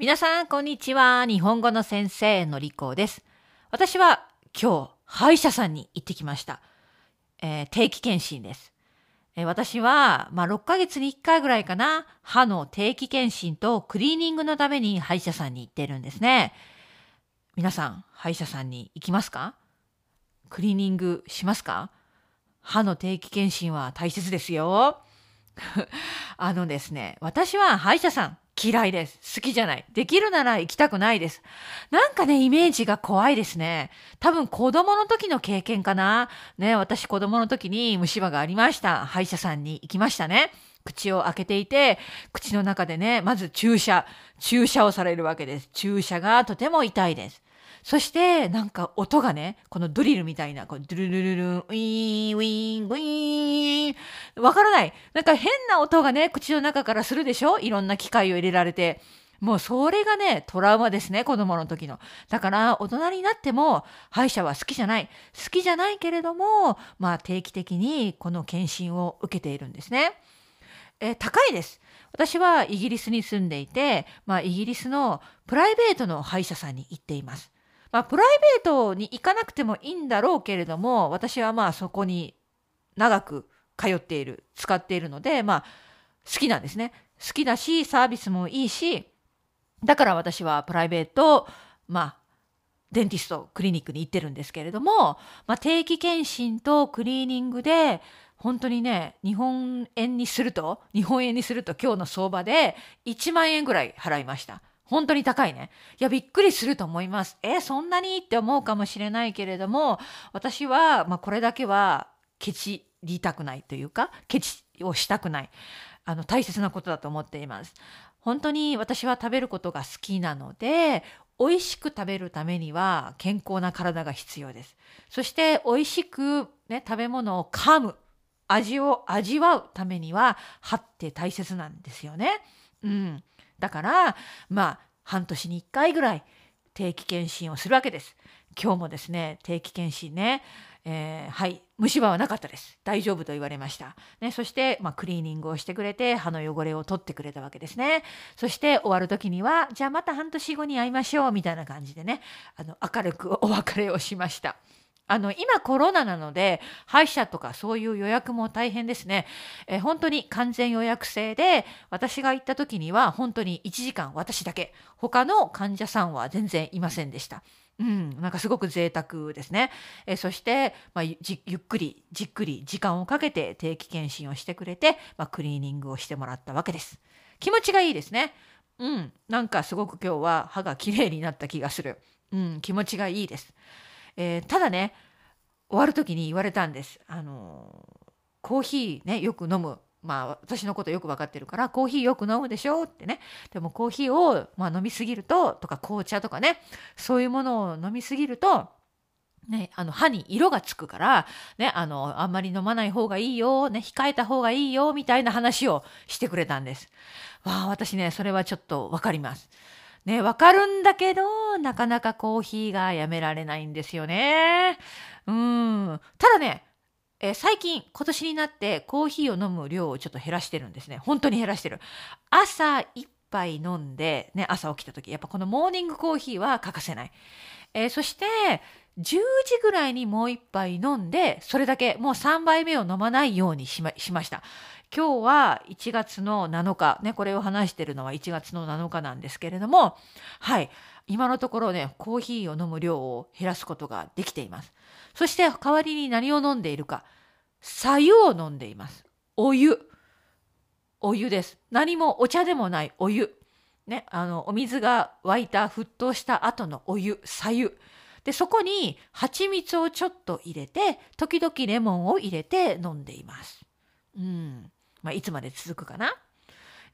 皆さん、こんにちは。日本語の先生のりこです。私は今日、歯医者さんに行ってきました。えー、定期検診です。えー、私は、まあ、6ヶ月に1回ぐらいかな、歯の定期検診とクリーニングのために歯医者さんに行ってるんですね。皆さん、歯医者さんに行きますか？クリーニングしますか？歯の定期検診は大切ですよ。あのですね、私は歯医者さん嫌いです。好きじゃない。できるなら行きたくないです。なんかね、イメージが怖いですね。多分子供の時の経験かな。ね、私子供の時に虫歯がありました。歯医者さんに行きましたね。口を開けていて、口の中でね、まず注射、注射をされるわけです。注射がとても痛いです。そして、なんか音がね、このドリルみたいな、こうドゥルルルルン、ウィーン、ウィーン、ウィーン。わからない。なんか変な音がね、口の中からするでしょ？いろんな機械を入れられて。もうそれがね、トラウマですね、子供の時の。だから、大人になっても、歯医者は好きじゃない。好きじゃないけれども、まあ定期的にこの検診を受けているんですね。え高いです。私はイギリスに住んでいて、まあイギリスのプライベートの歯医者さんに行っています。まあ、プライベートに行かなくてもいいんだろうけれども、私はまあそこに長く通っている、使っているので、まあ好きなんですね。好きだし、サービスもいいし、だから私はプライベート、まあ、デンティスト、クリニックに行ってるんですけれども、まあ、定期検診とクリーニングで、本当にね、日本円にすると、日本円にすると今日の相場で1万円ぐらい払いました。本当に高いね。いや、びっくりすると思います。え、そんなにって思うかもしれないけれども、私は、まあ、これだけは、ケチりたくないというか、ケチをしたくない。あの、大切なことだと思っています。本当に私は食べることが好きなので、美味しく食べるためには健康な体が必要です。そして美味しくね、食べ物を噛む、味を味わうためには歯って大切なんですよね。うん。だから、まあ、半年に1回ぐらい定期検診をするわけです。今日もですね、定期検診ね、えー、はい、虫歯はなかったです。大丈夫と言われました。ね、そして、まあ、クリーニングをしてくれて、歯の汚れを取ってくれたわけですね。そして終わる時には、じゃあまた半年後に会いましょう、みたいな感じでね、あの、明るくお別れをしました。あの、今コロナなので、歯医者とかそういう予約も大変ですね。え本当に完全予約制で、私が行った時には本当に1時間私だけ。他の患者さんは全然いませんでした。うん、なんかすごく贅沢ですね。えそして、まあ、ゆっくり、じっくり時間をかけて定期検診をしてくれて、まあ、クリーニングをしてもらったわけです。気持ちがいいですね。うん、なんかすごく今日は歯がきれいになった気がする。うん、気持ちがいいです。えー、ただね、終わる時に言われたんです。あのコーヒーね、よく飲む。まあ私のことよく分かってるからコーヒーよく飲むでしょってね。でもコーヒーを、まあ、飲みすぎるととか紅茶とかねそういうものを飲みすぎるとね、あの歯に色がつくから、ね、あの、あんまり飲まない方がいいよ、ね、控えた方がいいよ、みたいな話をしてくれたんです。わあ、私ね、それはちょっとわかります。ね、わかるんだけど、なかなかコーヒーがやめられないんですよね。うん。ただね、え、最近、今年になってコーヒーを飲む量をちょっと減らしてるんですね。本当に減らしてる。朝一杯飲んで、ね、朝起きた時、やっぱこのモーニングコーヒーは欠かせない。えー、そして、10時ぐらいにもう一杯飲んで、それだけ、もう3杯目を飲まないようにしましました。今日は1月の7日、ね、これを話してるのは1月の7日なんですけれども、はい、今のところね、コーヒーを飲む量を減らすことができています。そして代わりに何を飲んでいるか、白湯を飲んでいます。お湯。お湯です。何もお茶でもないお湯。ね、あの、お水が沸いた沸騰した後のお湯、白湯。で、そこに蜂蜜をちょっと入れて、時々レモンを入れて飲んでいます。うん。まあ、いつまで続くかな？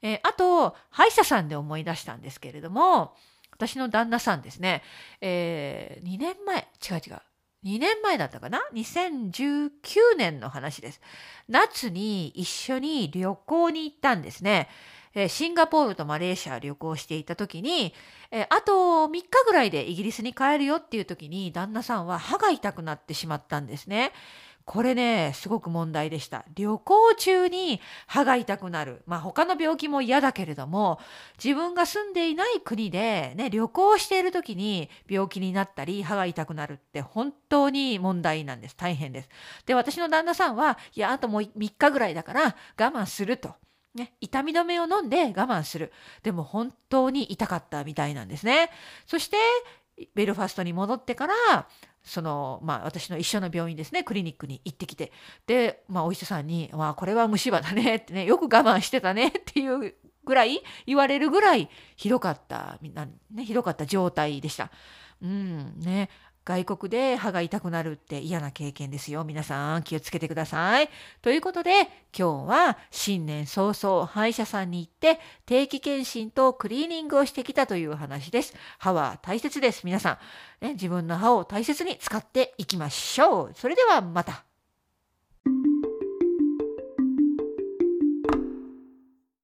えー、あと、歯医者さんで思い出したんですけれども、私の旦那さんですね、えー、2年前、違う違う。2年前だったかな ?2019 年の話です。夏に一緒に旅行に行ったんですね。シンガポールとマレーシア旅行していた時に、あと3日ぐらいでイギリスに帰るよっていう時に旦那さんは歯が痛くなってしまったんですね。これね、すごく問題でした。旅行中に歯が痛くなる。まあ他の病気も嫌だけれども、自分が住んでいない国でね、旅行している時に病気になったり歯が痛くなるって本当に問題なんです。大変です。で、私の旦那さんは、いや、あともう3日ぐらいだから我慢すると。ね、痛み止めを飲んで我慢する。でも本当に痛かったみたいなんですね。そして、ベルファストに戻ってから、その、まあ、私の一緒の病院ですね、クリニックに行ってきて、で、まあ、お医者さんに、まあ、これは虫歯だねってね、よく我慢してたねっていうぐらい言われるぐらいひどかった、みんな、ね、ひどかった状態でした。うん、ね。外国で歯が痛くなるって嫌な経験ですよ。皆さん気をつけてください。ということで今日は新年早々歯医者さんに行って定期検診とクリーニングをしてきたという話です。歯は大切です。皆さん、ね、自分の歯を大切に使っていきましょう。それではまた。